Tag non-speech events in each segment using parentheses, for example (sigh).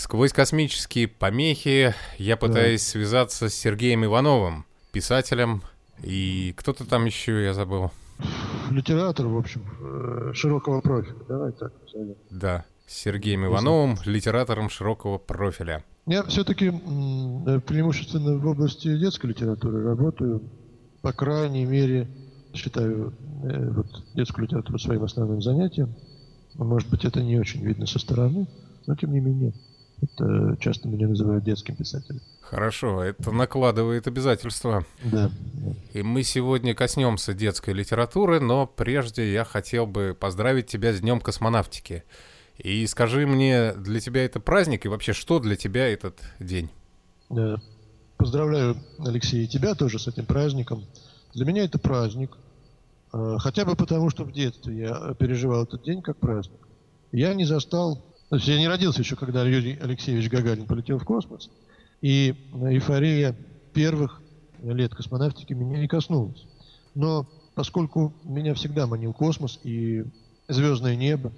Сквозь космические помехи я пытаюсь да. связаться с Сергеем Ивановым, писателем, и кто-то там еще, я забыл. Литератор, в общем, э, широкого профиля, давай так. Да, с Сергеем Ивановым, литератором широкого профиля. Я все-таки э, преимущественно в области детской литературы работаю, по крайней мере, считаю э, вот, детскую литературу своим основным занятием. Может быть, это не очень видно со стороны, но тем не менее. Это часто меня называют детским писателем. Хорошо, это накладывает обязательства. Да. И мы сегодня коснемся детской литературы, но прежде я хотел бы поздравить тебя с Днем космонавтики. И скажи мне, для тебя это праздник и вообще что для тебя этот день? Да. Поздравляю, Алексей, и тебя тоже с этим праздником. Для меня это праздник. А, хотя бы потому, что в детстве я переживал этот день как праздник. Я не застал то есть я не родился еще, когда Юрий Алексеевич Гагарин полетел в космос, и эйфория первых лет космонавтики меня не коснулась. Но поскольку меня всегда манил космос и звездное небо,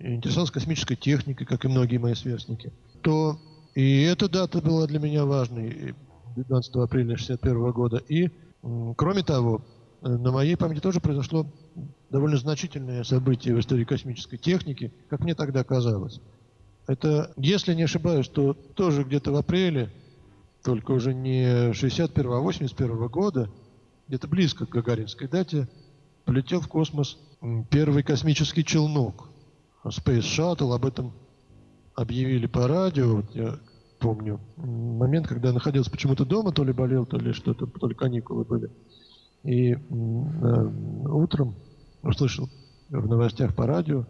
и интересовался космической техникой, как и многие мои сверстники, то и эта дата была для меня важной, 12 апреля 1961 года. И, кроме того, на моей памяти тоже произошло довольно значительное событие в истории космической техники, как мне тогда казалось. Это, если не ошибаюсь, то тоже где-то в апреле, только уже не 61 а 81 года, где-то близко к Гагаринской дате, полетел в космос первый космический челнок. Space Shuttle, об этом объявили по радио, я помню, момент, когда я находился почему-то дома, то ли болел, то ли что-то, то ли каникулы были. И э, утром услышал в новостях по радио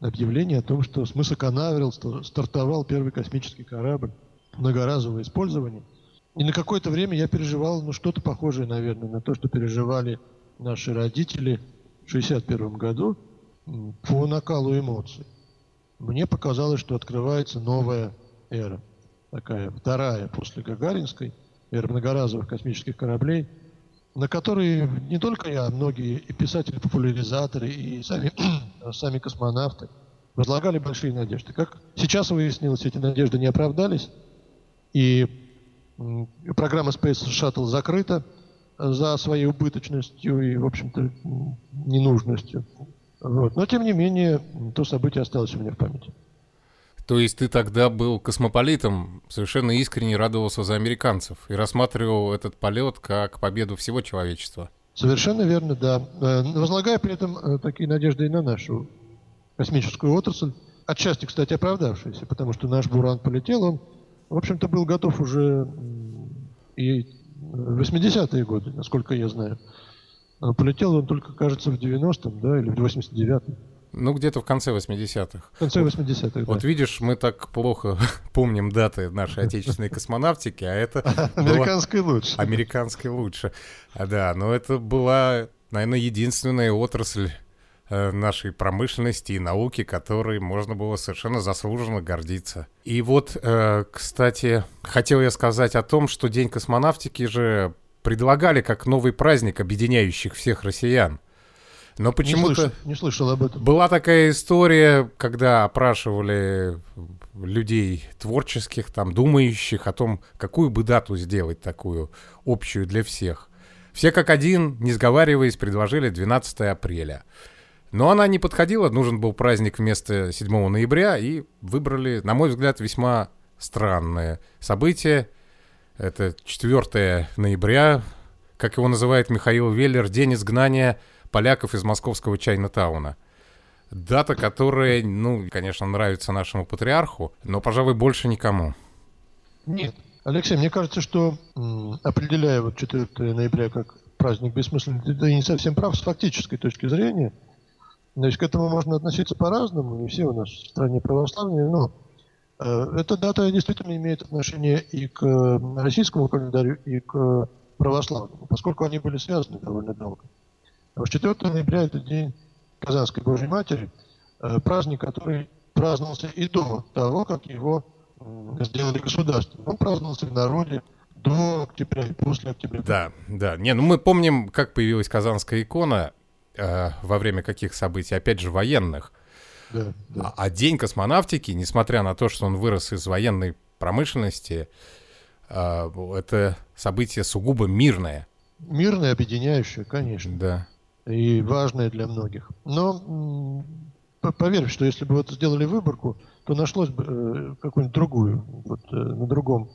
объявление о том, что с мыса Канаверал стартовал первый космический корабль, многоразовое использование. И на какое-то время я переживал, ну, что-то похожее, наверное, на то, что переживали наши родители в 61 году по накалу эмоций. Мне показалось, что открывается новая эра, такая вторая после Гагаринской, эра многоразовых космических кораблей – на которые не только я, а многие и писатели-популяризаторы, и сами, (clears throat) сами космонавты возлагали большие надежды. Как сейчас выяснилось, эти надежды не оправдались, и программа Space Shuttle закрыта за своей убыточностью и, в общем-то, ненужностью. Вот. Но, тем не менее, то событие осталось у меня в памяти. То есть ты тогда был космополитом, совершенно искренне радовался за американцев и рассматривал этот полет как победу всего человечества. Совершенно верно, да. Э, возлагая при этом э, такие надежды и на нашу космическую отрасль, отчасти, кстати, оправдавшиеся, потому что наш Буран полетел, он, в общем-то, был готов уже и в 80-е годы, насколько я знаю. Полетел он только, кажется, в 90-м, да, или в 89-м. Ну, где-то в конце 80-х. В конце 80-х, да. Вот видишь, мы так плохо (laughs) помним даты нашей отечественной космонавтики, а это... Американской лучше. Американской лучше. А, да, но это была, наверное, единственная отрасль э, нашей промышленности и науки, которой можно было совершенно заслуженно гордиться. И вот, э, кстати, хотел я сказать о том, что День космонавтики же предлагали как новый праздник, объединяющих всех россиян. Но почему-то... Не, не слышал об этом. Была такая история, когда опрашивали людей творческих, там, думающих о том, какую бы дату сделать такую общую для всех. Все как один, не сговариваясь, предложили 12 апреля. Но она не подходила, нужен был праздник вместо 7 ноября, и выбрали, на мой взгляд, весьма странное событие. Это 4 ноября, как его называет Михаил Веллер, день изгнания поляков из московского Чайна-тауна. Дата, которая, ну, конечно, нравится нашему патриарху, но, пожалуй, больше никому. Нет. Алексей, мне кажется, что определяя вот 4 ноября как праздник бессмысленный, ты не совсем прав с фактической точки зрения. Значит, к этому можно относиться по-разному, не все у нас в стране православные, но э, эта дата действительно имеет отношение и к российскому календарю, и к православному, поскольку они были связаны довольно долго. 4 ноября это день Казанской Божьей Матери, э, праздник, который праздновался и до того, как его сделали государством. Он праздновался в народе до октября и после октября. Да, да. Не, ну мы помним, как появилась Казанская икона, э, во время каких событий, опять же, военных. Да, да. А, а день космонавтики, несмотря на то, что он вырос из военной промышленности, э, это событие сугубо мирное. Мирное, объединяющее, конечно. Да. И важное для многих. Но поверь, что если бы вот сделали выборку, то нашлось бы э, какую-нибудь другую, вот э, на другом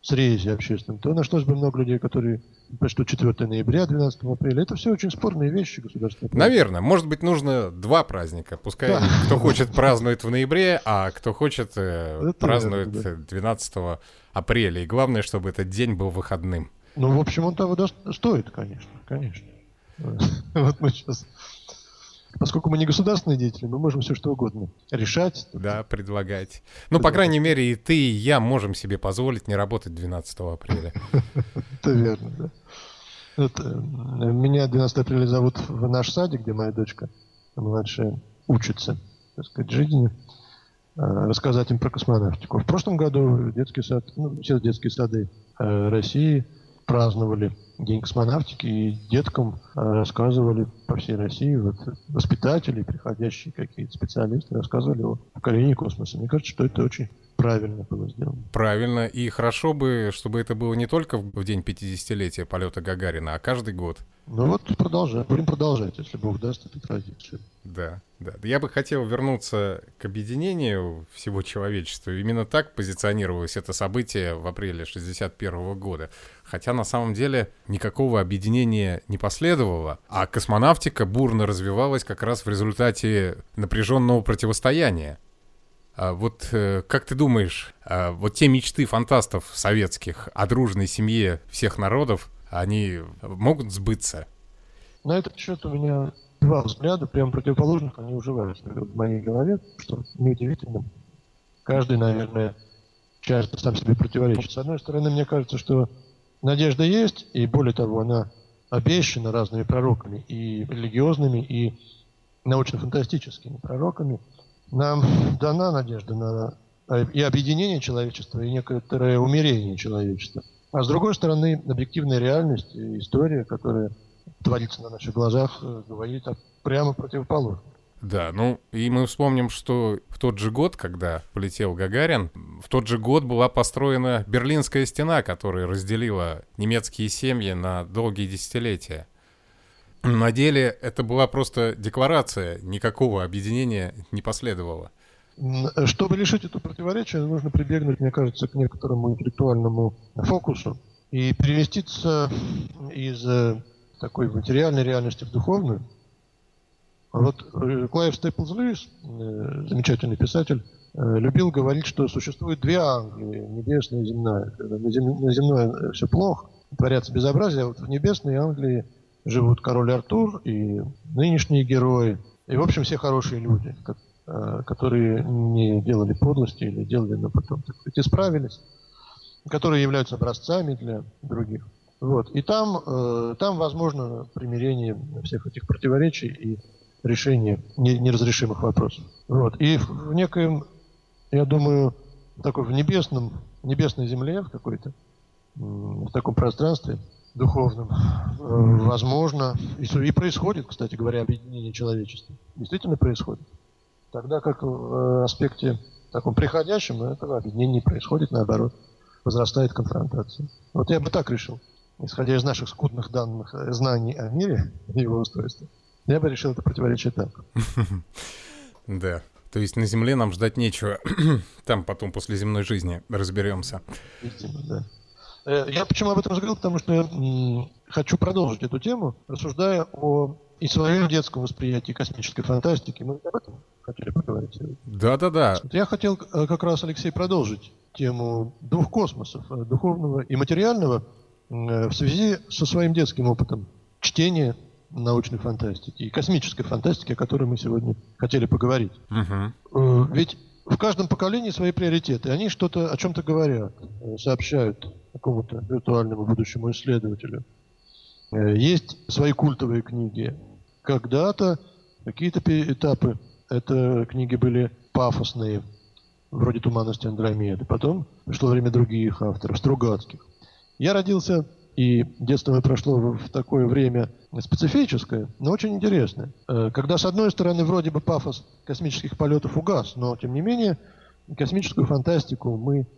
срезе общественном, то нашлось бы много людей, которые что 4 ноября, 12 апреля. Это все очень спорные вещи государственные. Наверное. Может быть, нужно два праздника. Пускай да. кто хочет празднует в ноябре, а кто хочет э, празднует верно, да. 12 апреля. И главное, чтобы этот день был выходным. Ну, в общем, он того стоит, конечно, конечно. (laughs) Вот мы сейчас Поскольку мы не государственные деятели, мы можем все что угодно решать. Да, предлагать. Ну, по крайней мере, и ты, и я можем себе позволить не работать 12 апреля. (laughs) Это верно, да. Э, меня 12 апреля зовут в наш садик, где моя дочка младшая учится, так сказать, жизни, э, рассказать им про космонавтику. В прошлом году детский сад, ну, все детские сады э, России праздновали День космонавтики, и деткам э, рассказывали по всей России, вот, воспитатели, приходящие какие-то специалисты, рассказывали о поколении космоса. Мне кажется, что это очень правильно было сделано. Правильно. И хорошо бы, чтобы это было не только в день 50-летия полета Гагарина, а каждый год. Ну вот продолжаем. Будем продолжать, если Бог даст эту традицию. Да, да. Я бы хотел вернуться к объединению всего человечества. Именно так позиционировалось это событие в апреле 61 года. Хотя на самом деле никакого объединения не последовало, а космонавтика бурно развивалась как раз в результате напряженного противостояния. А вот э, как ты думаешь, а вот те мечты фантастов советских о дружной семье всех народов, они могут сбыться? На этот счет у меня два взгляда, прям противоположных, они уживаются в моей голове, что неудивительно. Каждый, наверное, часто сам себе противоречит. С одной стороны, мне кажется, что надежда есть, и более того, она обещана разными пророками, и религиозными, и научно-фантастическими пророками. Нам дана надежда на и объединение человечества, и некоторое умерение человечества – а с другой стороны, объективная реальность и история, которая творится на наших глазах, э, говорит прямо противоположно. Да, ну и мы вспомним, что в тот же год, когда полетел Гагарин, в тот же год была построена Берлинская стена, которая разделила немецкие семьи на долгие десятилетия. На деле это была просто декларация, никакого объединения не последовало. Чтобы решить это противоречие, нужно прибегнуть, мне кажется, к некоторому интеллектуальному фокусу и переместиться из э, такой материальной реальности в духовную. Вот э, Клайв Стейплз Льюис, э, замечательный писатель, любил говорить, что существует две Англии, небесная и земная. На, зем... на земной все плохо, творятся безобразия, а вот в небесной Англии живут король Артур и нынешние герои, и, в общем, все хорошие люди, Э, которые не делали подлости или делали, но потом, так сказать, исправились, которые являются образцами для других. Вот. И там, э, там возможно примирение всех этих противоречий и решение неразрешимых вопросов. Вот. И в некоем, я думаю, такой в небесном, небесной земле в какой-то, в таком пространстве духовном, э, возможно, и, и происходит, кстати говоря, объединение человечества. Действительно происходит. Тогда как в э, аспекте таком приходящем этого объединения не происходит, наоборот, возрастает конфронтация. Вот я бы так решил, исходя из наших скудных данных, э, знаний о мире и его устройстве. Я бы решил это противоречие так. (laughs) Да. То есть на Земле нам ждать нечего. (clears throat) Там потом после земной жизни разберемся. Видимо, да. Э, я почему об этом заговорил? Потому что я хочу продолжить эту тему, рассуждая о и своем детском восприятии космической фантастики. Мы об этом хотели поговорить. Да-да-да. Я хотел э, как раз, Алексей, продолжить тему двух космосов, э, духовного и материального, в связи со своим детским опытом чтения научной фантастики и космической фантастики, о которой мы сегодня хотели поговорить. Угу. Ведь в каждом поколении свои приоритеты. Они что-то о чем-то говорят, сообщают какому-то виртуальному будущему исследователю. Есть свои культовые книги, когда-то какие-то этапы это книги были пафосные, вроде «Туманности Андромеды». Потом пришло время других авторов, Стругацких. Я родился и детство мое прошло в такое время специфическое, но очень интересное. Э, когда, с одной стороны, вроде бы пафос космических полетов угас, но, тем не менее, космическую фантастику мы,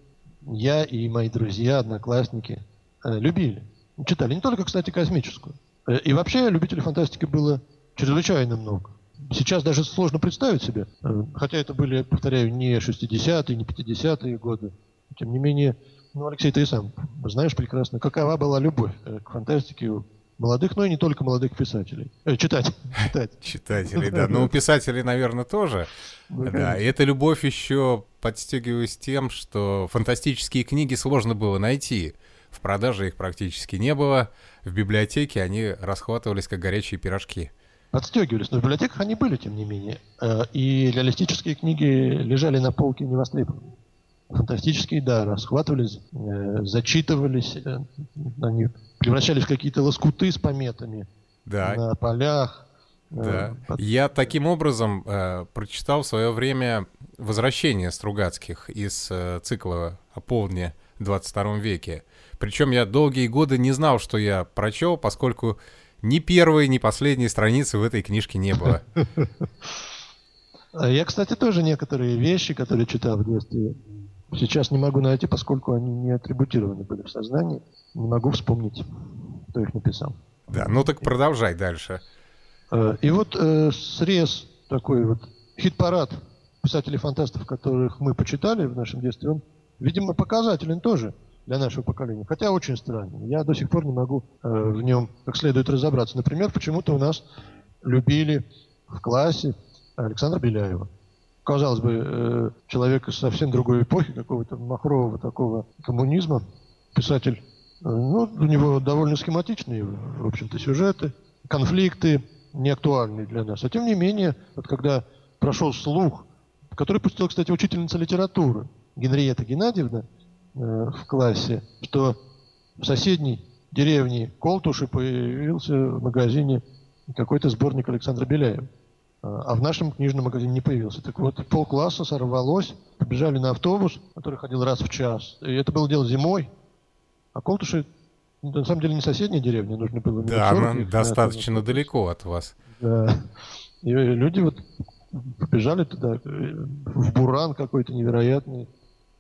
я и мои друзья, одноклассники, э, любили. Читали не только, кстати, космическую. Э, и вообще любителей фантастики было чрезвычайно много. Сейчас даже сложно представить себе, хотя это были, повторяю, не 60-е, не 50-е годы. Тем не менее, ну, Алексей, ты и сам знаешь прекрасно, какова была любовь э, к фантастике у молодых, но и не только молодых писателей. Э, читать. Читателей, (laughs) (laughs) да. Ну, писателей, наверное, тоже. Да, и эта любовь еще подстегивалась тем, что фантастические книги сложно было найти. В продаже их практически не было. В библиотеке они расхватывались, как горячие пирожки. Подстегивались, но в библиотеках они были, тем не менее. Э, и реалистические книги лежали на полке невостребованными фантастические, да, расхватывались, э, зачитывались, э, они превращались в какие-то лоскуты с пометами да. на полях. Э, да. Я таким образом э, прочитал в свое время «Возвращение Стругацких» из э, цикла о полдне в 22 веке. Причем я долгие годы не знал, что я прочел, поскольку ни первой, ни последней страницы в этой книжке не было. (laughs) Я, кстати, тоже некоторые вещи, которые читал в детстве, Сейчас не могу найти, поскольку они не атрибутированы были в сознании. Не могу вспомнить, кто их написал. Да, ну так продолжай дальше. Э, и вот э, срез такой вот хит-парад писателей-фантастов, которых мы почитали в нашем детстве, он, видимо, показателен тоже для нашего поколения. Хотя очень странный. Я до сих пор не могу э, в нем как следует разобраться. Например, почему-то у нас любили в классе Александра Беляева казалось бы, э, человек из совсем другой эпохи, какого-то махрового такого коммунизма, писатель, э, ну, у него довольно схематичные, в общем-то, сюжеты, конфликты не актуальные для нас. А тем не менее, вот когда прошел слух, который пустила, кстати, учительница литературы Генриетта Геннадьевна э, в классе, что в соседней деревне Колтуши появился в магазине какой-то сборник Александра Беляева. А в нашем книжном магазине не появился. Так вот, полкласса сорвалось, побежали на автобус, который ходил раз в час. И это было дело зимой. А Колтуши, на самом деле, не соседняя деревня, нужно было... Да, она достаточно далеко от вас. Да. И люди вот побежали туда, в буран какой-то невероятный,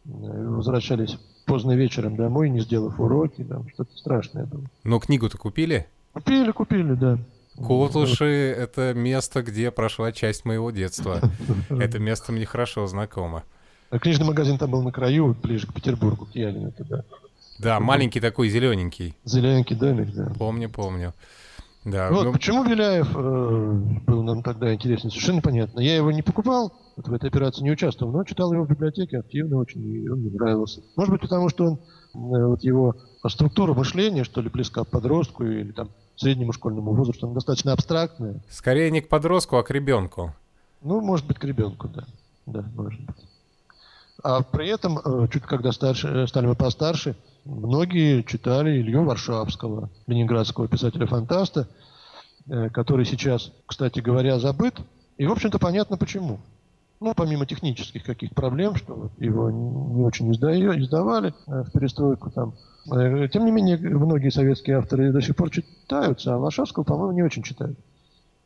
возвращались поздно вечером домой, не сделав уроки, там что-то страшное было. Но книгу-то купили? Купили, купили, да. Котлыши — это место, где прошла часть моего детства. (laughs) Это место мне хорошо знакомо. А книжный магазин там был на краю, ближе к Петербургу, к Ялину туда. Да, маленький такой, зелененький. Зелененький домик, да. Помню, помню. Да, вот ну... почему Беляев э, был нам тогда интересен, совершенно понятно. Я его не покупал, вот в этой операции не участвовал, но читал его в библиотеке активно очень, и он мне нравился. Может быть, потому что он, э, вот его структура мышления, что ли, близка к подростку, или там среднему школьному возрасту, она достаточно абстрактная. Скорее не к подростку, а к ребенку. Ну, может быть, к ребенку, да. Да, может быть. А при этом, э, чуть когда старше, э, стали мы постарше, многие читали Илью Варшавского, ленинградского писателя-фантаста, э, который сейчас, кстати говоря, забыт. И, в общем-то, понятно почему. Ну, помимо технических каких-то проблем, что его не очень издавали в перестройку там, тем не менее, многие советские авторы до сих пор читаются, а Лошадского, по-моему, не очень читают.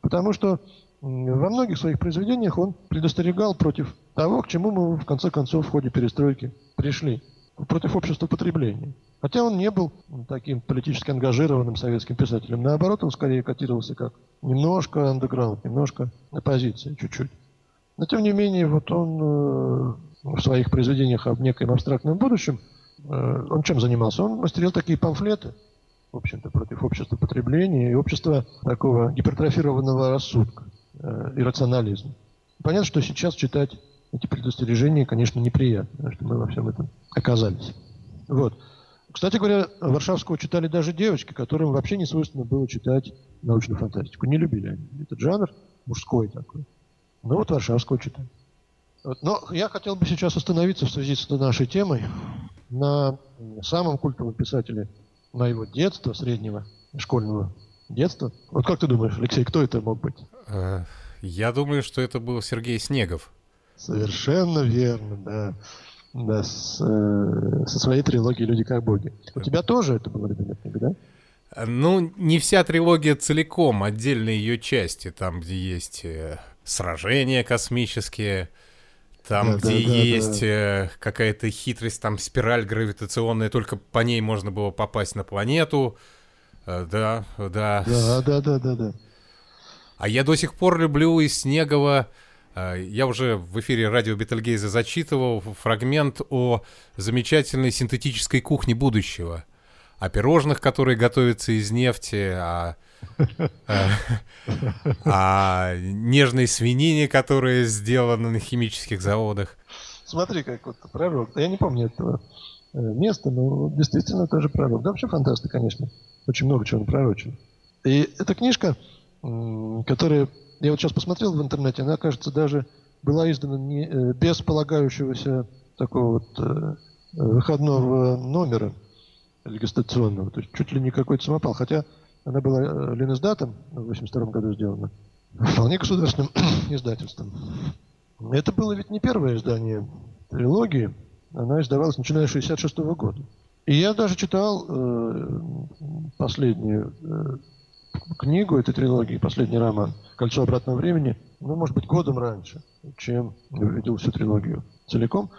Потому что во многих своих произведениях он предостерегал против того, к чему мы в конце концов в ходе перестройки пришли. Против общества потребления. Хотя он не был таким политически ангажированным советским писателем. Наоборот, он скорее котировался как немножко андеграунд, немножко оппозиция, чуть-чуть. Но тем не менее, вот он э, в своих произведениях об некоем абстрактном будущем Э, он чем занимался? Он мастерил такие памфлеты, в общем-то, против общества потребления и общества такого гипертрофированного рассудка, э, иррационализма. Понятно, что сейчас читать эти предостережения, конечно, неприятно, что мы во всем этом оказались. Вот. Кстати говоря, Варшавского читали даже девочки, которым вообще не свойственно было читать научную фантастику. Не любили они этот жанр, мужской такой. Но вот Варшавского читали. Но я хотел бы сейчас остановиться в связи с нашей темой на самом культовом писателе моего детства, среднего школьного детства. Вот как ты думаешь, Алексей, кто это мог быть? Э, я думаю, что это был Сергей Снегов. Совершенно верно, да. да, с, э, со своей трилогией «Люди как боги». У тебя тоже это была любимая книга, да? Ну, не вся трилогия целиком, отдельные ее части, там, где есть э, сражения космические, там, да, где да, есть да. Э, какая-то хитрость, там спираль гравитационная, только по ней можно было попасть на планету. Э, да, да. Да, да, да, да, да. А я до сих пор люблю из Снегова. Э, я уже в эфире радио Бетельгейза зачитывал фрагмент о замечательной синтетической кухне будущего. О пирожных, которые готовятся из нефти, о а нежной свинине, которая сделана на химических заводах. Смотри, как вот пророк. Я не помню этого э, места, но действительно тоже пророк. Да, вообще фантасты, конечно. Очень много чего он пророчил. И эта книжка, которая... Я вот сейчас посмотрел в интернете, она, кажется, даже была издана не, э, без полагающегося такого вот э, выходного номера регистрационного. То есть чуть ли не какой-то самопал. Хотя она была э, Ленэсдатом в 82 году сделана. Вполне государственным (clears throat) издательством. Это было ведь не первое издание трилогии. Она издавалась начиная с 66 -го года. И я даже читал э, последнюю э, книгу этой трилогии, последний роман «Кольцо обратного времени», ну, может быть, годом раньше, чем увидел всю трилогию целиком.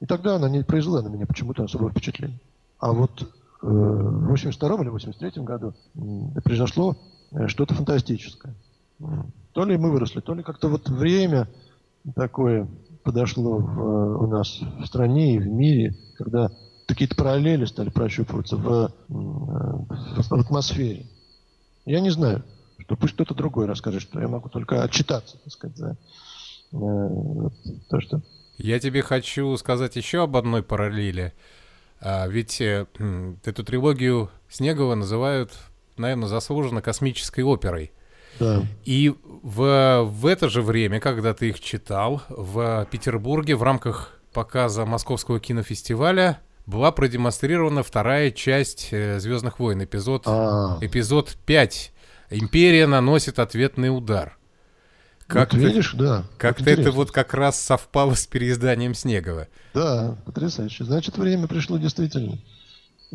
И тогда она не произвела на меня почему-то особого впечатления. А вот в 82 или 83 году произошло э, что-то фантастическое. То ли мы выросли, то ли как-то вот время такое подошло в, э, у нас в стране и в мире, когда какие-то параллели стали прощупываться в, в атмосфере. Я не знаю, что пусть кто-то другой расскажет, что я могу только отчитаться, так сказать, за э, то, что... Я тебе хочу сказать еще об одной параллели. А, ведь э, эту трилогию Снегова называют, наверное, заслуженно космической оперой. Да. И в, в это же время, когда ты их читал, в Петербурге в рамках показа Московского кинофестиваля была продемонстрирована вторая часть э, Звездных войн, эпизод, а. эпизод 5. Империя наносит ответный удар. Как вот видишь, да. Как-то это вот как раз совпало с переизданием Снегова. Да, потрясающе. Значит, время пришло действительно.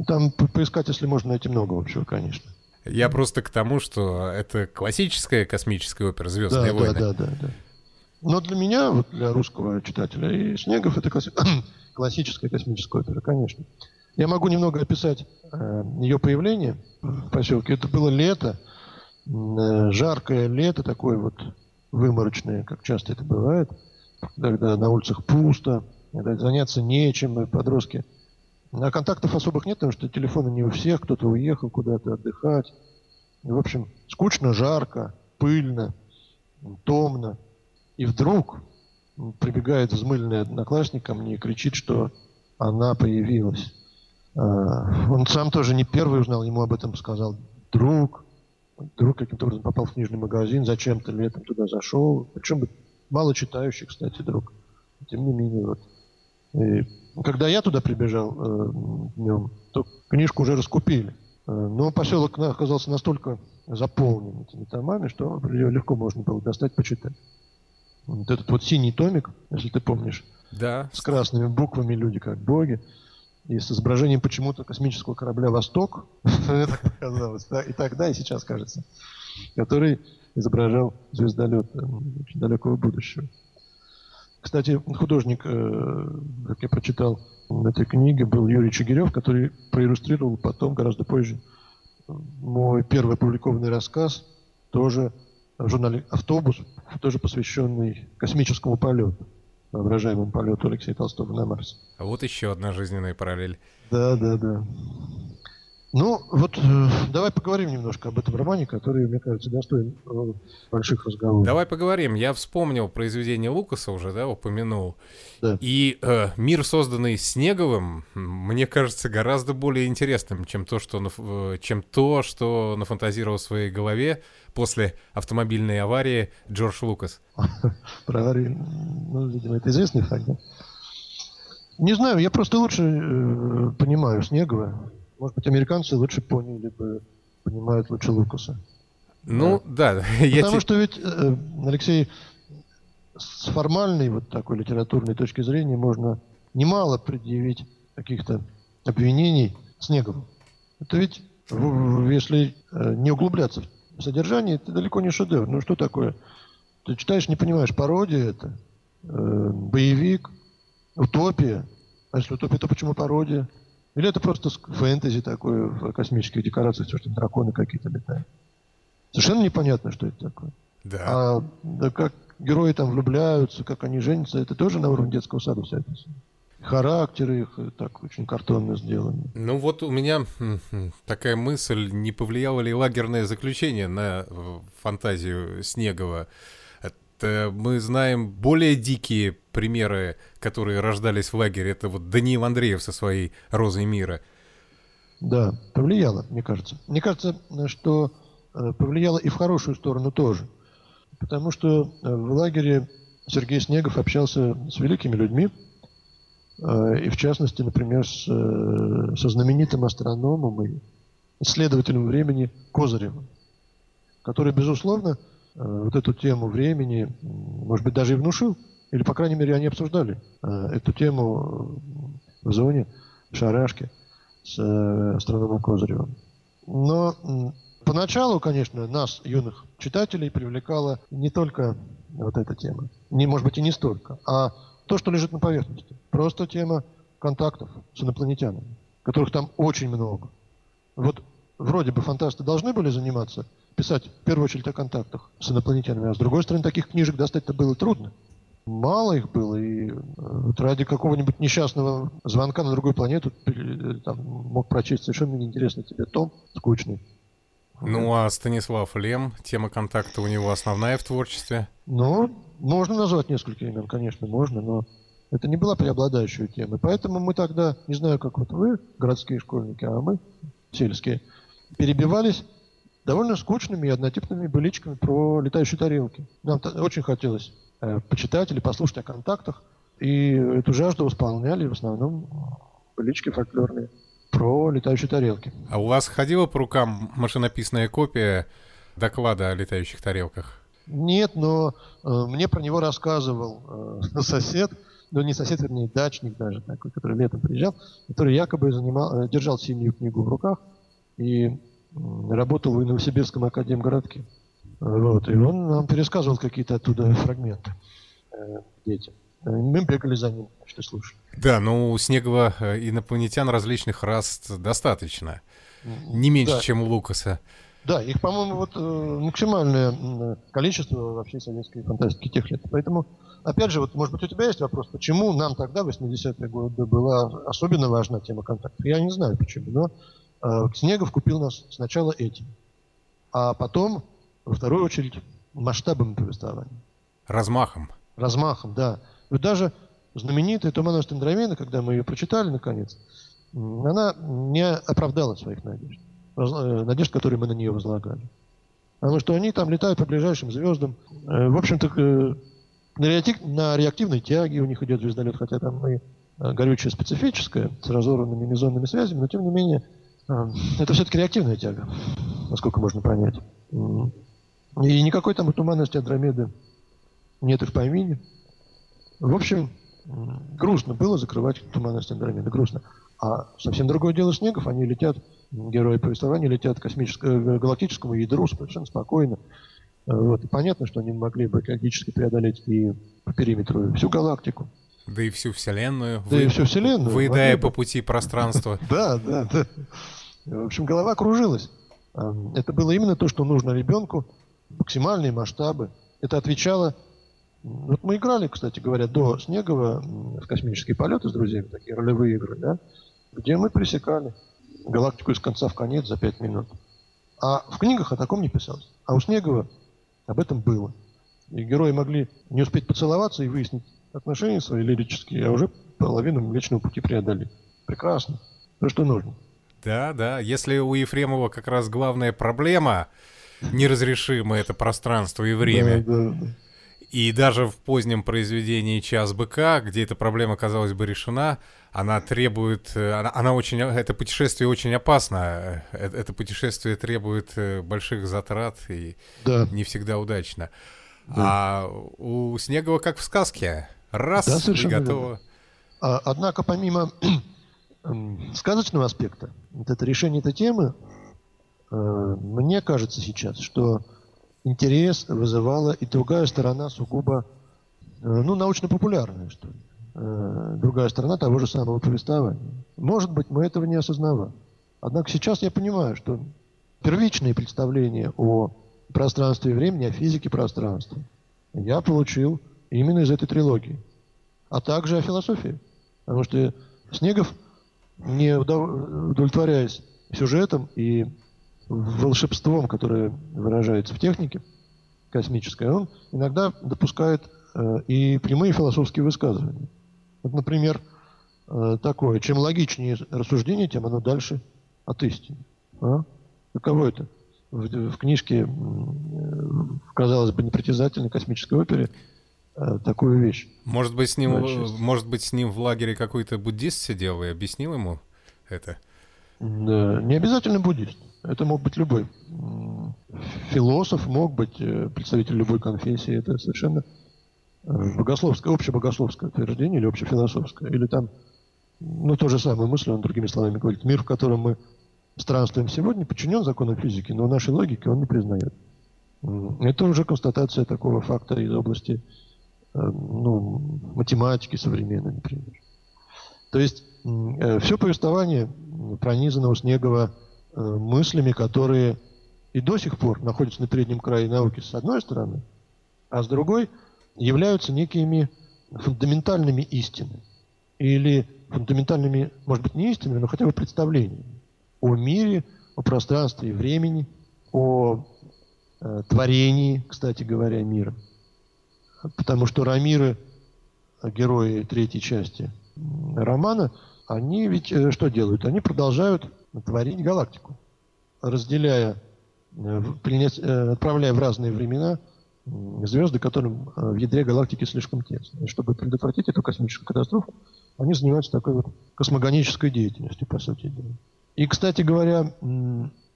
Там поискать, если можно, найти много общего, конечно. Я просто к тому, что это классическая космическая опера «Звездные да, войны». Да, да, да, да. Но для меня, вот для русского читателя, и Снегов это класси... (coughs) классическая космическая опера, конечно. Я могу немного описать э, ее появление в поселке. Это было лето, э, жаркое лето, такое вот выморочные, как часто это бывает, когда на улицах пусто, когда заняться нечем, и подростки. А контактов особых нет, потому что телефоны не у всех, кто-то уехал куда-то отдыхать. И, в общем, скучно, жарко, пыльно, томно. И вдруг прибегает взмыленный одноклассник ко мне и кричит, что она появилась. А, он сам тоже не первый узнал, ему об этом сказал друг друг каким-то образом попал в книжный магазин, зачем-то летом туда зашел. Причем мало читающий, кстати, друг. Тем не менее, вот. И когда я туда прибежал э, днем, то книжку уже раскупили. Э, но поселок оказался настолько заполнен этими томами, что ее легко можно было достать, почитать. Вот этот вот синий томик, если ты помнишь, да. с красными буквами «Люди как боги», и с изображением почему-то космического корабля «Восток», (laughs) так показалось, и тогда, и сейчас кажется, который изображал звездолет э, очень далекого будущего. Кстати, художник, э, как я прочитал в этой книге, был Юрий Чигирев, который проиллюстрировал потом, гораздо позже, мой первый опубликованный рассказ, тоже в журнале «Автобус», тоже посвященный космическому полету воображаемому полету Алексея Толстого на Марс. А вот еще одна жизненная параллель. Да, да, да. Ну, вот э, давай поговорим немножко об этом романе, который, мне кажется, достоин э, больших разговоров. Давай поговорим. Я вспомнил произведение Лукаса уже, да, упомянул. Да. И э, мир, созданный Снеговым, мне кажется гораздо более интересным, чем то, что, э, чем то, что нафантазировал в своей голове после автомобильной аварии Джордж Лукас. (laughs) Про аварию, ну, видимо, это известный факт, да? Не знаю, я просто лучше э, понимаю Снегова. Может быть, американцы лучше поняли бы, понимают лучше Лукаса. Ну, да. да. (laughs) Потому я что ведь, э, Алексей, с формальной вот такой литературной точки зрения можно немало предъявить каких-то обвинений Снегову. Это ведь, если э, не углубляться в содержание, это далеко не шедевр. Ну что такое? Ты читаешь, не понимаешь, пародия это, э, боевик, утопия. А если утопия, то почему пародия? Или это просто фэнтези такое в космических декорациях, что драконы какие-то летают. Совершенно непонятно, что это такое. Да. А да как герои там влюбляются, как они женятся, это тоже на уровне детского сада все описано. Характеры их э, так очень картонно сделаны. Ну вот у меня такая мысль, не повлияло ли лагерное заключение на э, фантазию Снегова? Это мы знаем более дикие примеры, которые рождались в лагере. Это вот Даниил Андреев со своей «Розой мира». Да, повлияло, мне кажется. Мне кажется, что э, повлияло и в хорошую сторону тоже. Потому что в лагере Сергей Снегов общался с великими людьми, Э, и в частности, например, с, э, со знаменитым астрономом и исследователем времени Козыревым, который, безусловно, э, вот эту тему времени, может быть, даже и внушил, или, по крайней мере, они обсуждали эту тему в зоне шарашки с астрономом Козыревым. Но поначалу, конечно, нас, юных читателей, привлекала не только вот эта тема, не, может быть, и не столько, а то, что лежит на поверхности. Просто тема контактов с инопланетянами, которых там очень много. Вот вроде бы фантасты должны были заниматься, писать в первую очередь о контактах с инопланетянами, а с другой стороны таких книжек достать-то было трудно. Мало их было, и э, вот ради какого-нибудь несчастного звонка на другую планету э, там, мог прочесть совершенно неинтересный тебе том, скучный. Ну, а Станислав Лем, тема контакта у него основная в творчестве? Ну, можно назвать несколько имен, конечно, можно, но это не была преобладающая тема. Поэтому мы тогда, не знаю, как вот вы, городские школьники, а мы, сельские, перебивались довольно скучными и однотипными быличками про летающие тарелки. Нам очень хотелось почитать или послушать о контактах, и эту жажду восполняли в основном былички фольклорные про летающие тарелки. А у вас ходила по рукам машинописная копия доклада о летающих тарелках? Нет, но э, мне про него рассказывал э, (laughs) сосед, ну не сосед, вернее, дачник даже такой, который летом приезжал, который якобы занимал, э, держал синюю книгу в руках и э, работал в Новосибирском академгородке. Вот, и он нам пересказывал какие-то оттуда фрагменты э, детям. Э, мы бегали за ним, что слушали. Да, ну у Снегова э, инопланетян различных рас достаточно. Не меньше, да. чем у Лукаса. Да, их, по-моему, вот максимальное количество вообще советской фантастики тех лет. Поэтому, опять же, вот, может быть, у тебя есть вопрос, почему нам тогда, в 80-е годы, была особенно важна тема контактов? Я не знаю почему, но э, Снегов купил нас сначала этим, а потом, во вторую очередь, масштабом повествования. Размахом. Размахом, да. Вот даже знаменитая «Туманность Андромеда», когда мы ее прочитали, наконец, она не оправдала своих надежд. Э, надежд, которые мы на нее возлагали. Потому что они там летают по ближайшим звездам. Э, в общем-то, э, на реактивной тяге у них идет звездолет, хотя там и горючее специфическое, с разорванными мезонными связями, но тем не менее, это все-таки реактивная тяга, насколько можно понять. И никакой там туманности Андромеды нет и в помине. В общем, грустно было закрывать туманность Андромеды, грустно. А совсем другое дело снегов, они летят, герои повествования летят к космическому, э, галактическому ядру совершенно спокойно. Э, вот. И понятно, что они могли бы логически преодолеть и по периметру всю галактику. Да и всю Вселенную. Да вы... и всю Вселенную. Выедая по пути пространства. (laughs) Да, да, да. В общем, голова кружилась. А, это было именно то, что нужно ребенку. Максимальные масштабы. Это отвечало вот мы играли, кстати говоря, до Снегова в космические полеты с друзьями, такие ролевые игры, да, где мы пресекали галактику из конца в конец за пять минут. А в книгах о таком не писалось. А у Снегова об этом было. И герои могли не успеть поцеловаться и выяснить отношения свои лирические, а уже половину Млечного Пути преодолели. Прекрасно. То, что нужно. Да, да. Если у Ефремова как раз главная проблема неразрешимое это пространство и время. Да, да, да. И даже в позднем произведении «Час быка», где эта проблема, казалось бы, решена, она требует... Э, она, она очень... Это путешествие очень опасно. Э, это путешествие требует э, больших затрат и да. не всегда удачно. Да. А у Снегова как в сказке. Раз, да, и готово. Верно. А, однако, помимо (clears throat) сказочного аспекта, вот это решение этой темы, мне кажется сейчас, что интерес вызывала и другая сторона сугубо, э, ну, научно-популярная, что ли. Э, другая сторона того же самого повествования. Может быть, мы этого не осознавали. Однако сейчас я понимаю, что первичные представления о пространстве и времени, о физике пространства я получил именно из этой трилогии. А также о философии. Потому что Снегов, не удовлетворяясь сюжетом и волшебством, которое выражается в технике космической, он иногда допускает э, и прямые философские высказывания. Вот, например, э, такое, чем логичнее рассуждение, тем оно дальше от истины. А? Каково это? В, в книжке, казалось бы, непритязательной космической опере э, такую вещь. Может быть, с ним, может быть, с ним в лагере какой-то буддист сидел и объяснил ему это? Да, не обязательно буддист. Это мог быть любой. Философ мог быть э, представитель любой конфессии. Это совершенно э, богословское, общебогословское утверждение или общефилософское. Или там, ну, то же самое мысль, он другими словами говорит. Мир, в котором мы странствуем сегодня, подчинен законам физики, но нашей логики он не признает. Это уже констатация такого факта из области э, ну, математики современной, например. То есть все повествование пронизано у Снегова мыслями, которые и до сих пор находятся на переднем крае науки с одной стороны, а с другой являются некими фундаментальными истинами. Или фундаментальными, может быть, не истинами, но хотя бы представлениями о мире, о пространстве и времени, о э, творении, кстати говоря, мира. Потому что Рамиры, герои третьей части романа, они ведь э, что делают? Они продолжают творить галактику, разделяя, э, э, отправляя в разные времена звезды, которым в ядре галактики слишком тесно. И чтобы предотвратить эту космическую катастрофу, они занимаются такой вот космогонической деятельностью, по сути дела. И, кстати говоря,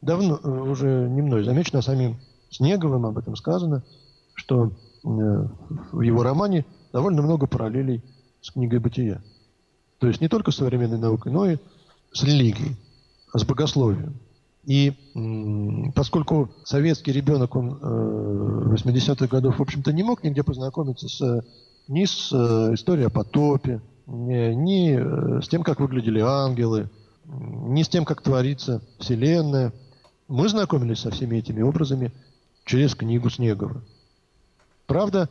давно, уже не мной замечено, а самим Снеговым об этом сказано, что в его романе довольно много параллелей с книгой «Бытия». То есть не только с современной наукой, но и с религией, с богословием. И поскольку советский ребенок, он э, 80-х годов, в общем-то, не мог нигде познакомиться с, ни с э, историей о потопе, ни, ни э, с тем, как выглядели ангелы, ни с тем, как творится Вселенная, мы знакомились со всеми этими образами через книгу Снегова. Правда,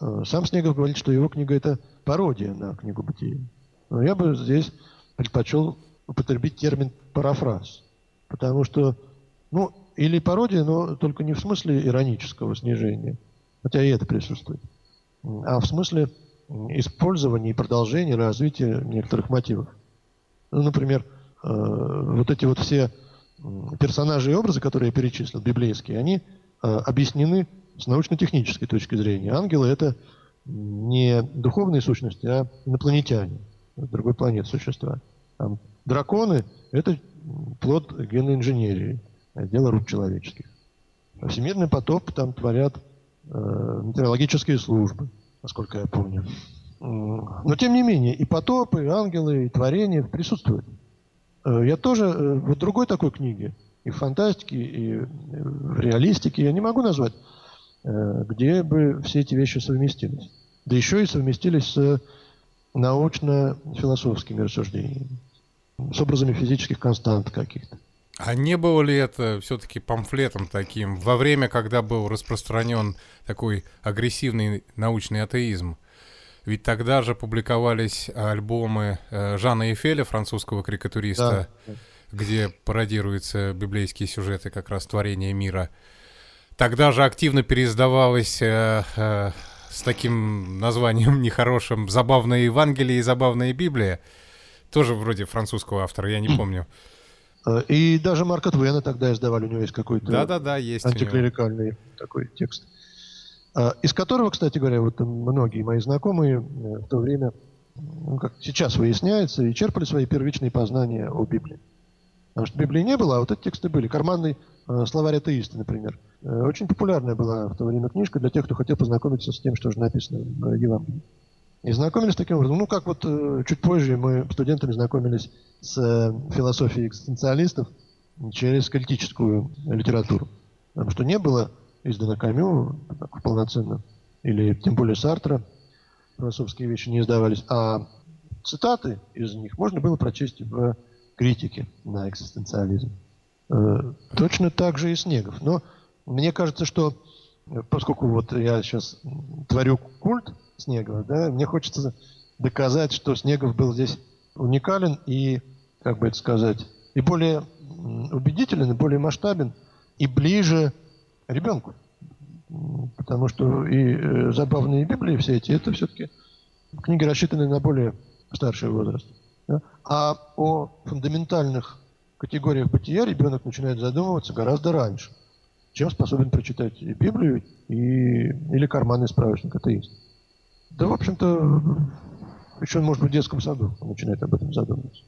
э, сам Снегов говорит, что его книга – это пародия на книгу Бытия. Но я бы здесь предпочел употребить термин парафраз. Потому что, ну, или пародия, но только не в смысле иронического снижения, хотя и это присутствует, а в смысле использования и продолжения, развития некоторых мотивов. Ну, например, э, вот эти вот все персонажи и образы, которые я перечислил, библейские, они э, объяснены с научно-технической точки зрения. Ангелы – это не духовные сущности, а инопланетяне другой планеты существа. Там, драконы – это плод генной инженерии, дело рук человеческих. А всемирный потоп там творят э, метеорологические службы, насколько я помню. Но тем не менее, и потопы, и ангелы, и творения присутствуют. Э, я тоже э, в другой такой книге, и в фантастике, и в реалистике, я не могу назвать, э, где бы все эти вещи совместились. Да еще и совместились с научно-философскими рассуждениями, с образами физических констант каких-то. А не было ли это все-таки памфлетом таким во время, когда был распространен такой агрессивный научный атеизм? Ведь тогда же публиковались альбомы э, Жана Эфеля, французского карикатуриста, да. где пародируются библейские сюжеты как раз творения мира. Тогда же активно переиздавалась э, э, с таким названием (laughs) нехорошим «Забавная Евангелие» и «Забавная Библия». Тоже вроде французского автора, я не помню. Э, и даже Марка Твена тогда издавали, у него есть какой-то да-да-да, есть антиклерикальный такой текст. Э, из которого, кстати говоря, вот многие мои знакомые э, в то время, ну, как сейчас выясняется, и черпали свои первичные познания о Библии. Потому что Библии не было, а вот эти тексты были. Карманный э, словарь атеиста, например. Э, очень популярная была в то время книжка для тех, кто хотел познакомиться с тем, что же написано в Евангелии. И знакомились таким образом. Ну, как вот э, чуть позже мы студентами знакомились с э, философией экзистенциалистов через критическую литературу. Потому что не было издано Камю полноценно, или тем более Сартра, философские вещи не издавались, а цитаты из них можно было прочесть в критике на экзистенциализм. Э, точно так же и Снегов. Но мне кажется, что поскольку вот я сейчас творю культ Снегова, да, мне хочется доказать, что Снегов был здесь уникален и, как бы это сказать, и более убедителен, и более масштабен, и ближе ребенку. Потому что и э, забавные Библии все эти, это все-таки книги, рассчитанные на более старший возраст. Да? А о фундаментальных категориях бытия ребенок начинает задумываться гораздо раньше чем способен прочитать и Библию, и, или карманный справочник атеист. Да, в общем-то, еще, может быть, в детском саду он начинает об этом задумываться.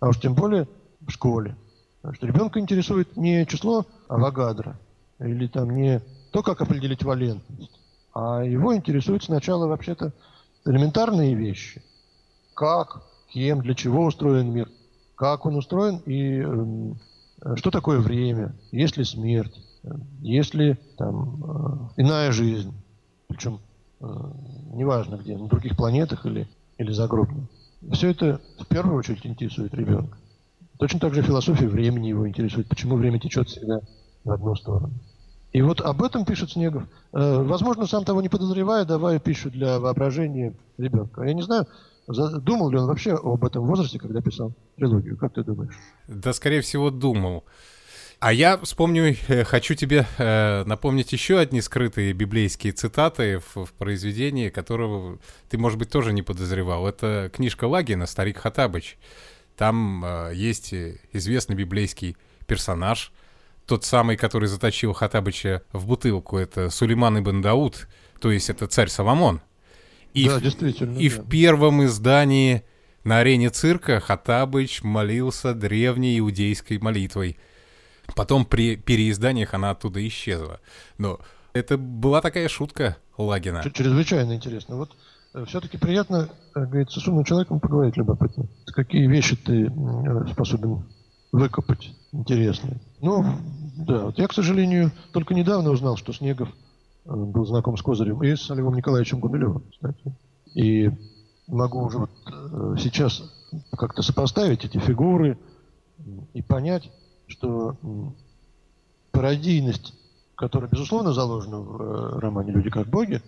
А уж тем более в школе. Потому что ребенка интересует не число Авогадро, или там не то, как определить валентность, а его интересует сначала вообще-то элементарные вещи. Как, кем, для чего устроен мир, как он устроен и э, что такое время, есть ли смерть, есть ли там э, иная жизнь, причем неважно где, на других планетах или, или загробно. Все это в первую очередь интересует ребенка. Точно так же философия времени его интересует, почему время течет всегда в одну сторону. И вот об этом пишет Снегов. Э, возможно, сам того не подозревая, давая пищу для воображения ребенка. Я не знаю, думал ли он вообще об этом возрасте, когда писал трилогию. Как ты думаешь? Да, скорее всего, думал. А я вспомню, э, хочу тебе э, напомнить еще одни скрытые библейские цитаты в, в произведении, которого ты, может быть, тоже не подозревал. Это книжка Лагина «Старик Хатабыч». Там э, есть известный библейский персонаж, тот самый, который заточил Хатабыча в бутылку. Это Сулейман ибн Дауд, то есть это царь Соломон. И да, в, действительно. И да. в первом издании на арене цирка Хатабыч молился древней иудейской молитвой – Потом при переизданиях она оттуда исчезла. Но это была такая шутка Лагина. Чрезвычайно интересно. Вот э, все-таки приятно, как говорится, с умным человеком поговорить любопытно. Какие вещи ты э, способен выкопать интересные. Ну, да, вот я, к сожалению, только недавно узнал, что Снегов э, был знаком с Козырем и с Олегом Николаевичем Гумилевым, кстати. И могу уже вот сейчас как-то сопоставить эти фигуры и понять, что пародийность, которая, безусловно, заложена в э, романе «Люди как боги»,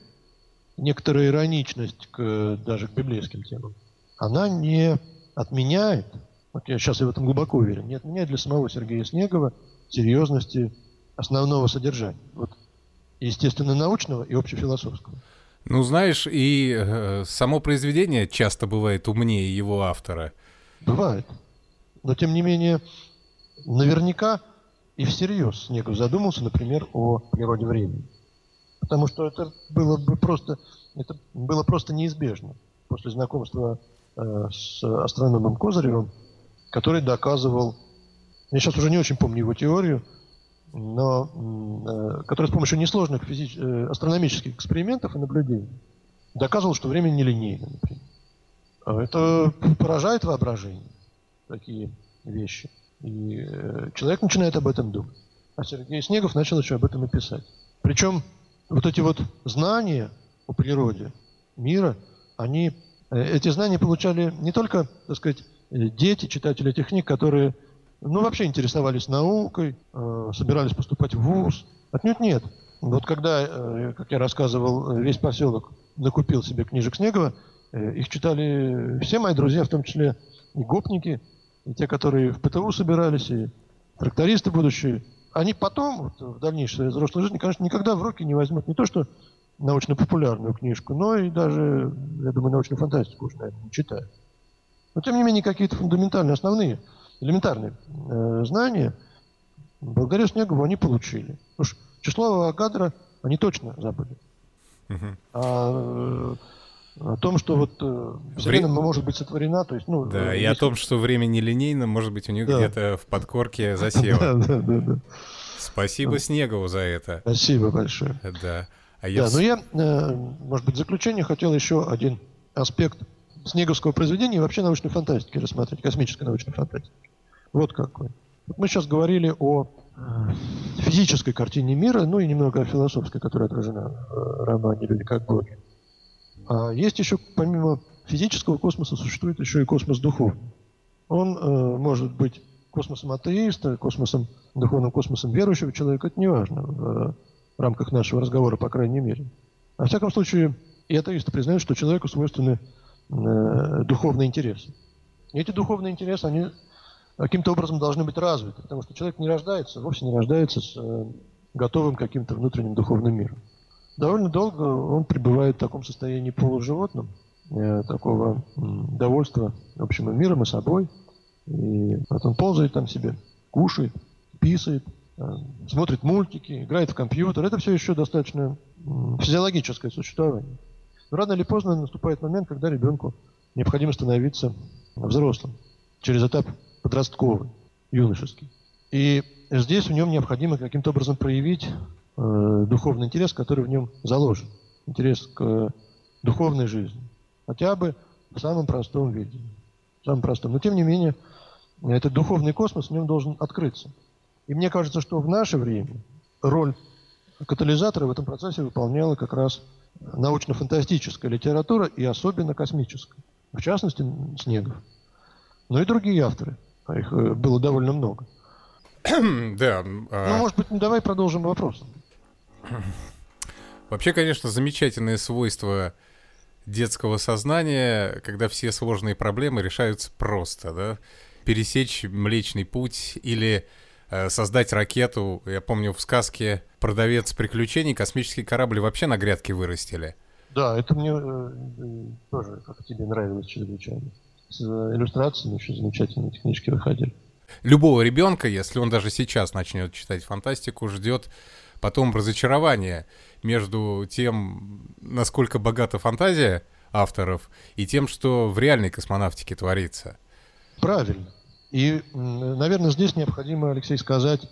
некоторая ироничность к, даже к библейским темам, она не отменяет, вот я сейчас и в этом глубоко уверен, не отменяет для самого Сергея Снегова серьезности основного содержания. Вот, естественно, научного и общефилософского. Ну, знаешь, и э, само произведение часто бывает умнее его автора. Бывает. Но, тем не менее, наверняка и всерьез Снегов задумался, например, о природе времени. Потому что это было бы просто, это было просто неизбежно после знакомства э, с астрономом Козыревым, который доказывал, я сейчас уже не очень помню его теорию, но э, который с помощью несложных физич... э, астрономических экспериментов и наблюдений доказывал, что время нелинейно, например. А это поражает воображение, такие вещи. И э, человек начинает об этом думать. А Сергей Снегов начал еще об этом и писать. Причем вот эти вот знания о природе мира, они, э, эти знания получали не только, так сказать, э, дети, читатели этих книг, которые, ну, вообще интересовались наукой, собирались поступать в ВУЗ. Отнюдь нет. Вот когда, как я рассказывал, весь поселок накупил себе книжек Снегова, их читали все мои друзья, в том числе и гопники, и те, которые в ПТУ собирались, и трактористы будущие, они потом, вот, в дальнейшей взрослой жизни, конечно, никогда в руки не возьмут не то, что научно-популярную книжку, но и даже, я думаю, научную фантастику уже, наверное, не читают. Но, тем не менее, какие-то фундаментальные, основные, элементарные э, знания благодаря Снегову они получили. Потому что число Авогадро они точно забыли. Uh-huh. А о том, что вот э, Вселенная Вре... может быть сотворена, то есть, ну... Да, э, и о том, что время нелинейно, может быть, у них да. где-то в подкорке засело. (laughs) Да, да, да, да. Спасибо Снегову за это. Спасибо большое. Да. А я... Да, но я, э, может быть, в заключение хотел еще один аспект снеговского произведения и вообще научной фантастики рассматривать, космической научной фантастики. Вот какой. Вот мы сейчас говорили о э, физической картине мира, ну и немного о философской, которая отражена в романе «Люди как боги». А есть еще, помимо физического космоса, существует еще и космос духовный. Он э, может быть космосом атеиста, космосом, духовным космосом верующего человека, это не важно в, в рамках нашего разговора, по крайней мере. Во всяком случае, и атеисты признают, что человеку свойственны э, духовные интересы. И эти духовные интересы, они каким-то образом должны быть развиты, потому что человек не рождается, вовсе не рождается с э, готовым каким-то внутренним духовным миром. Довольно долго он пребывает в таком состоянии полуживотном, э, такого довольства общим миром и собой. И вот он ползает там себе, кушает, писает, э, смотрит мультики, играет в компьютер. Это все еще достаточно физиологическое существование. Но рано или поздно наступает момент, когда ребенку необходимо становиться взрослым через этап подростковый, юношеский. И здесь в нем необходимо каким-то образом проявить э, духовный интерес, который в нем заложен. Интерес к э, духовной жизни. Хотя бы в самом простом виде. В самом простом. Но тем не менее, этот духовный космос в нем должен открыться. И мне кажется, что в наше время роль катализатора в этом процессе выполняла как раз научно-фантастическая литература и особенно космическая. В частности, Снегов. Но и другие авторы. А их э, было довольно много. (clears throat) да. А... Ну, может быть, ну, давай продолжим вопросом. (clears throat) Вообще, конечно, замечательные свойства детского сознания, когда все сложные проблемы решаются просто, да? Пересечь Млечный Путь или э, создать ракету. Я помню, в сказке «Продавец приключений» космический корабль вообще на грядке вырастили. Да, это мне э, э тоже, как тебе нравилось чрезвычайно с иллюстрациями еще замечательные книжки выходили. Любого ребенка, если он даже сейчас начнет читать фантастику, ждет потом разочарование между тем, насколько богата фантазия авторов, и тем, что в реальной космонавтике творится. Правильно. И, наверное, здесь необходимо, Алексей, сказать,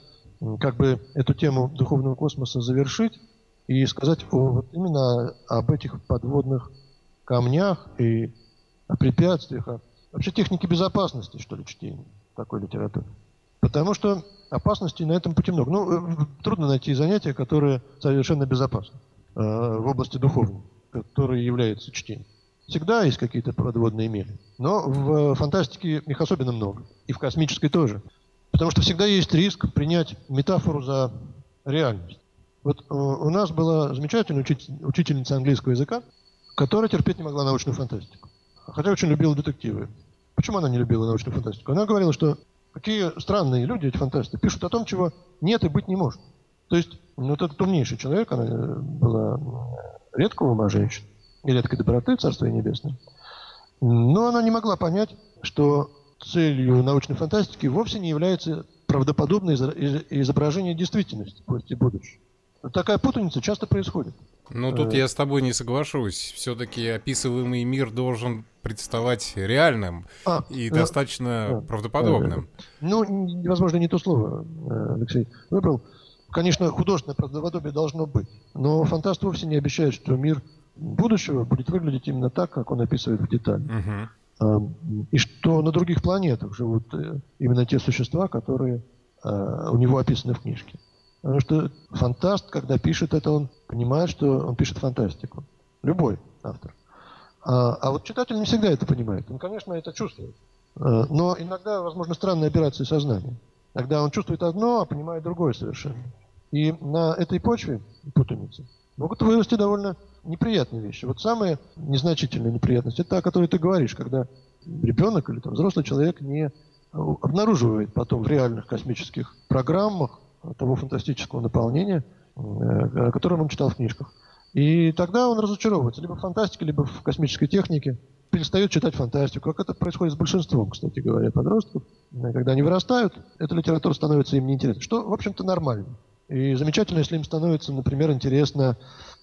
как бы эту тему духовного космоса завершить и сказать о, вот именно об этих подводных камнях и о препятствиях, о вообще техники безопасности, что ли, чтения такой литературы. Потому что опасностей на этом пути много. Ну, э, трудно найти занятия, которые совершенно безопасны э, в области духовной, которые являются чтением. Всегда есть какие-то подводные мели. Но в фантастике их особенно много. И в космической тоже. Потому что всегда есть риск принять метафору за реальность. Вот э, у нас была замечательная учитель, учительница английского языка, которая терпеть не могла научную фантастику хотя очень любила детективы. Почему она не любила научную фантастику? Она говорила, что какие странные люди, эти фантасты, пишут о том, чего нет и быть не может. То есть, ну, вот этот умнейший человек, она э, была редкого ума женщина, и редкой доброты, Царство Небесное. Но она не могла понять, что целью научной фантастики вовсе не является правдоподобное изображение действительности, пусть и будущего. Такая путаница часто происходит. Ну, тут э. я с тобой не соглашусь. Все-таки описываемый мир должен представать реальным а, и э, достаточно э, правдоподобным. Ну, возможно, не то слово, Алексей выбрал. Конечно, художественное правдоподобие должно быть. Но фантаст вовсе не обещает, что мир будущего будет выглядеть именно так, как он описывает в деталях. Угу. И что на других планетах живут именно те существа, которые у него описаны в книжке. Потому что фантаст, когда пишет это, он понимает, что он пишет фантастику. Любой автор. А, а вот читатель не всегда это понимает. Он, конечно, это чувствует. А, но иногда, возможно, странные операции сознания. Когда он чувствует одно, а понимает другое совершенно. И на этой почве путаницы могут вырасти довольно неприятные вещи. Вот самая незначительная неприятность – это та, о которой ты говоришь, когда ребенок или там, взрослый человек не обнаруживает потом в реальных космических программах того фантастического наполнения, э, которое он читал в книжках. И тогда он разочаровывается либо в фантастике, либо в космической технике, перестает читать фантастику, как это происходит с большинством, кстати говоря, подростков. Когда они вырастают, эта литература становится им неинтересна, что, в общем-то, нормально. И замечательно, если им становится, например, интересна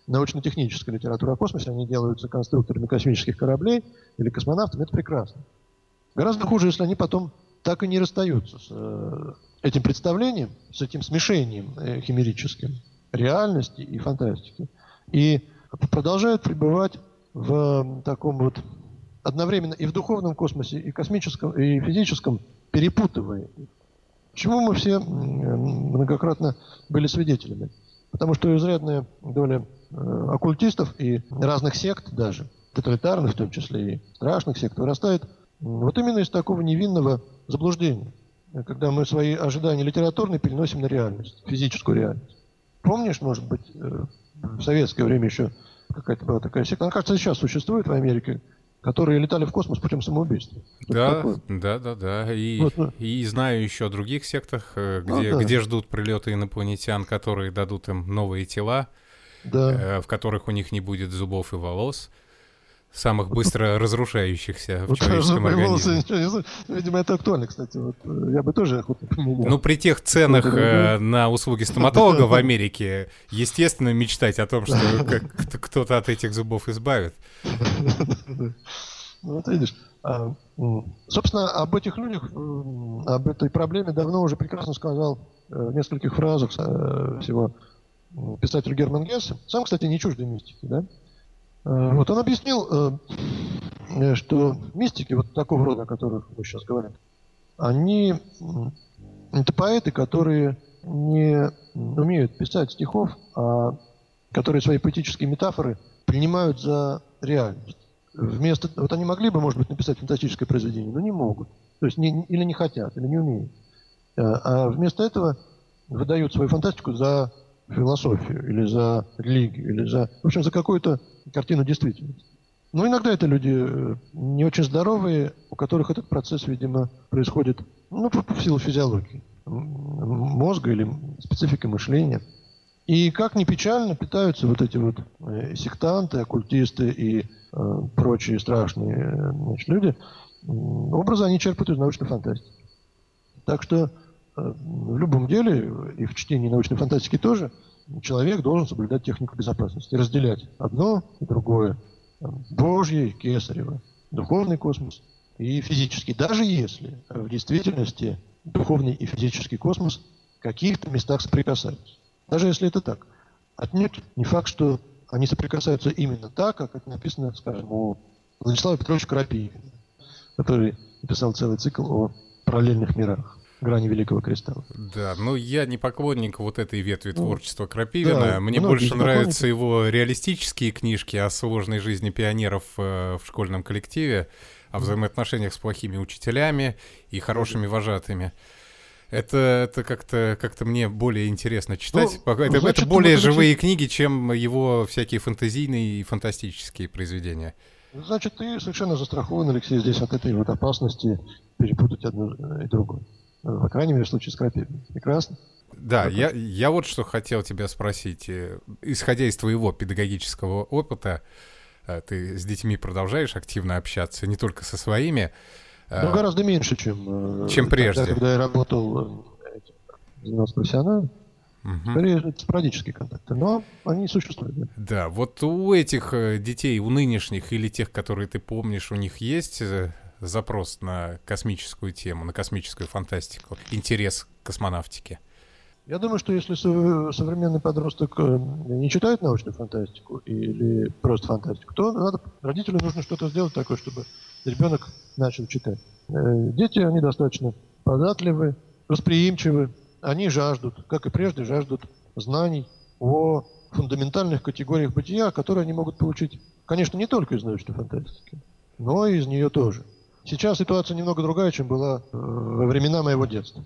научно-техническая литература о космосе, они делаются конструкторами космических кораблей или космонавтами, это прекрасно. Гораздо хуже, если они потом так и не расстаются с э, этим представлением, с этим смешением э, химерическим реальности и фантастики. И продолжают пребывать в таком вот одновременно и в духовном космосе, и космическом, и физическом, перепутывая Чему мы все многократно были свидетелями. Потому что изрядная доля э, оккультистов и разных сект даже, тоталитарных в том числе и страшных сект, вырастает вот именно из такого невинного заблуждения, когда мы свои ожидания литературные переносим на реальность, физическую реальность. Помнишь, может быть, э, в советское время еще какая-то была такая секта, она, кажется, сейчас существует в Америке, которые летали в космос путем самоубийства. Да, да, да, да. И, вот, ну. и знаю еще о других сектах, э, где, а, да. где ждут прилеты инопланетян, которые дадут им новые тела, да. э, в которых у них не будет зубов и волос самых быстро (laughs) разрушающихся в человеческом организме. Видимо, это актуально, кстати. Вот, э, я бы тоже охотно поменял. Ну, при тех ценах э, на услуги стоматолога в (laughs) Америке, естественно, мечтать о том, что (laughs) кто-то от этих зубов избавит. Ну, вот видишь. А, собственно, об этих людях, об этой проблеме давно уже прекрасно сказал э, в нескольких фразах всего писатель Герман Гессе. Сам, кстати, не чуждый мистики, да? Э, вот он объяснил, э, э, что мистики вот такого рода, о которых мы сейчас говорим, они это поэты, которые не умеют писать стихов, а которые свои поэтические метафоры принимают за реальность. Вместо, вот они могли бы, может быть, написать фантастическое произведение, но не могут. То есть не, или не хотят, или не умеют. А вместо этого выдают свою фантастику за философию, или за религию, или за, в общем, за какую-то картину действительности. Но иногда это люди э, не очень здоровые, у которых этот процесс, видимо, происходит ну, в силу физиологии мозга или специфики мышления. И как ни печально питаются вот эти вот э, сектанты, оккультисты и э, прочие страшные э, значит, люди, образы они черпают из научной фантастики. Так что Э, в любом деле, и в чтении научной фантастики тоже, человек должен соблюдать технику безопасности, разделять одно и другое. Божье кесарево, духовный космос и физический. Даже если в действительности духовный и физический космос в каких-то местах соприкасаются. Даже если это так. Отнюдь не факт, что они соприкасаются именно так, как это написано, скажем, у Владислава Петровича Крапивина, который написал целый цикл о параллельных мирах грани Великого Креста. Да, ну я не поклонник вот этой ветви ну, творчества Крапивина. Да, Мне больше нравятся его реалистические книжки о сложной жизни пионеров э, в школьном коллективе, о взаимоотношениях с плохими учителями и хорошими вожатыми. Это, это как-то как мне более интересно читать. Ну, это, значит, это более живые учить... книги, чем его всякие фантазийные и фантастические произведения. Значит, ты совершенно застрахован, Алексей, здесь от этой вот опасности перепутать одно и другое. Ну, по крайней мере, в случае с крапивой. Прекрасно. Да, я, я вот что хотел тебя спросить. Э, исходя из твоего педагогического опыта, э, ты с детьми продолжаешь активно общаться, не только со своими. Э, ну, гораздо меньше, чем, чем прежде. Тогда, когда я работал, занимался профессионально. Угу. Скорее, спорадические контакты, но они существуют. Да. да, вот у этих детей, у нынешних или тех, которые ты помнишь, у них есть запрос на космическую тему, на космическую фантастику, интерес к космонавтике? Я думаю, что если современный подросток э, не читает научную фантастику или просто фантастику, то надо, родителю нужно что-то сделать такое, чтобы ребенок начал читать. Э, дети, они достаточно податливы, восприимчивы, они жаждут, как и прежде, жаждут знаний о фундаментальных категориях бытия, которые они могут получить, конечно, не только из научной фантастики, но и из нее тоже. Сейчас ситуация немного другая, чем была э, во времена моего детства.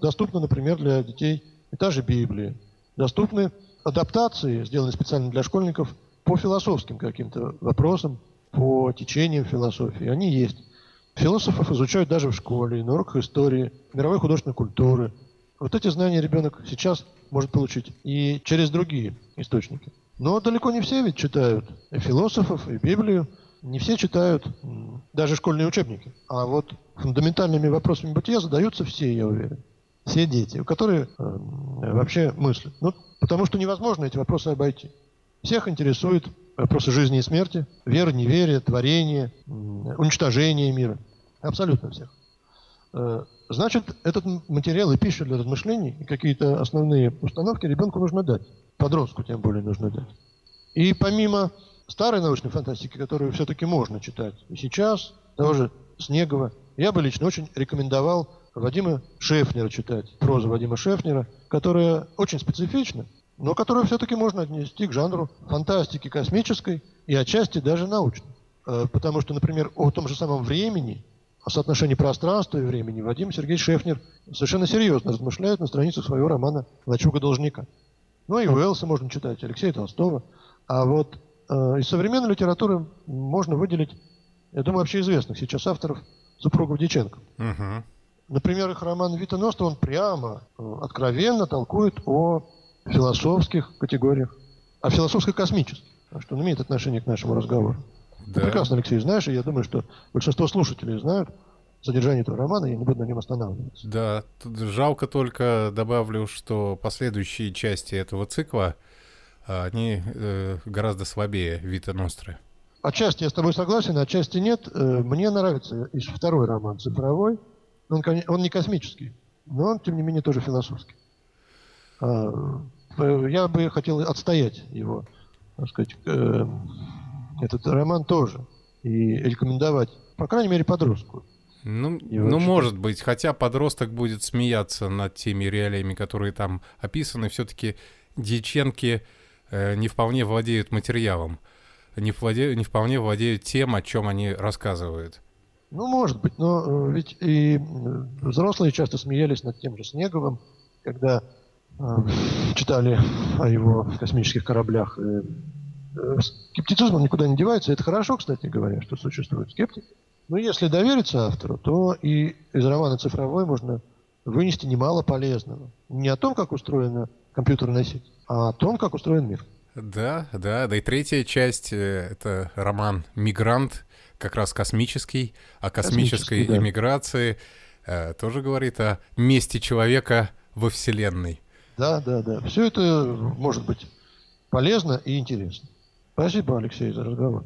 Доступна, например, для детей и та же Библия. Доступны адаптации, сделанные специально для школьников, по философским каким-то вопросам, по течениям философии. Они есть. Философов изучают даже в школе, на уроках истории, мировой художественной культуры. Вот эти знания ребенок сейчас может получить и через другие источники. Но далеко не все ведь читают и философов, и Библию не все читают даже школьные учебники. А вот фундаментальными вопросами бытия задаются все, я уверен. Все дети, которые э, вообще мыслят. Ну, потому что невозможно эти вопросы обойти. Всех интересуют вопросы жизни и смерти, веры, неверия, творения, уничтожения мира. Абсолютно всех. Э, значит, этот материал и пища для размышлений, и какие-то основные установки ребенку нужно дать. Подростку тем более нужно дать. И помимо старой научной фантастики, которую все-таки можно читать и сейчас, того же Снегова, я бы лично очень рекомендовал Вадима Шефнера читать, прозу Вадима Шефнера, которая очень специфична, но которую все-таки можно отнести к жанру фантастики космической и отчасти даже научной. Э, потому что, например, о том же самом времени, о соотношении пространства и времени Вадим Сергей Шефнер совершенно серьезно размышляет на страницах своего романа «Лачуга должника». Ну и Уэллса можно читать, Алексея Толстого. А вот из современной литературы можно выделить, я думаю, вообще известных сейчас авторов супругов Диченко. Угу. Например, их роман «Вита Ностра», он прямо, э, откровенно толкует о философских категориях, о философско-космических, что он имеет отношение к нашему разговору. Да. Ты прекрасно, Алексей, знаешь, и я думаю, что большинство слушателей знают содержание этого романа, я не буду на нем останавливаться. Да, тут жалко только, добавлю, что последующие части этого цикла, а, они э, гораздо слабее Вита Ностры. Отчасти я с тобой согласен, отчасти нет. Э, мне нравится и второй роман «Цифровой». Он, он не космический, но он, тем не менее, тоже философский. А, э, я бы хотел отстоять его, так сказать, этот роман тоже и рекомендовать, по крайней мере, подростку. Ну, ну может быть, хотя подросток будет смеяться над теми реалиями, которые там описаны, все-таки дьяченки не вполне владеют материалом, не, владеют, не вполне владеют тем, о чем они рассказывают. Ну, может быть, но э, ведь и взрослые часто смеялись над тем же Снеговым, когда э, читали о его космических кораблях. Э, Э, скептицизм никуда не девается. Это хорошо, кстати говоря, что существует скептик. Но если довериться автору, то и из романа «Цифровой» можно вынести немало полезного. Не о том, как устроена компьютерная сеть, а о том, как устроен мир. Да, да, да и третья часть э, — это роман «Мигрант», как раз космический, о космической космический, иммиграции. Да. Э, тоже говорит о месте человека во Вселенной. Да, да, да. Все это может быть полезно и интересно. Спасибо, Алексей, за разговор.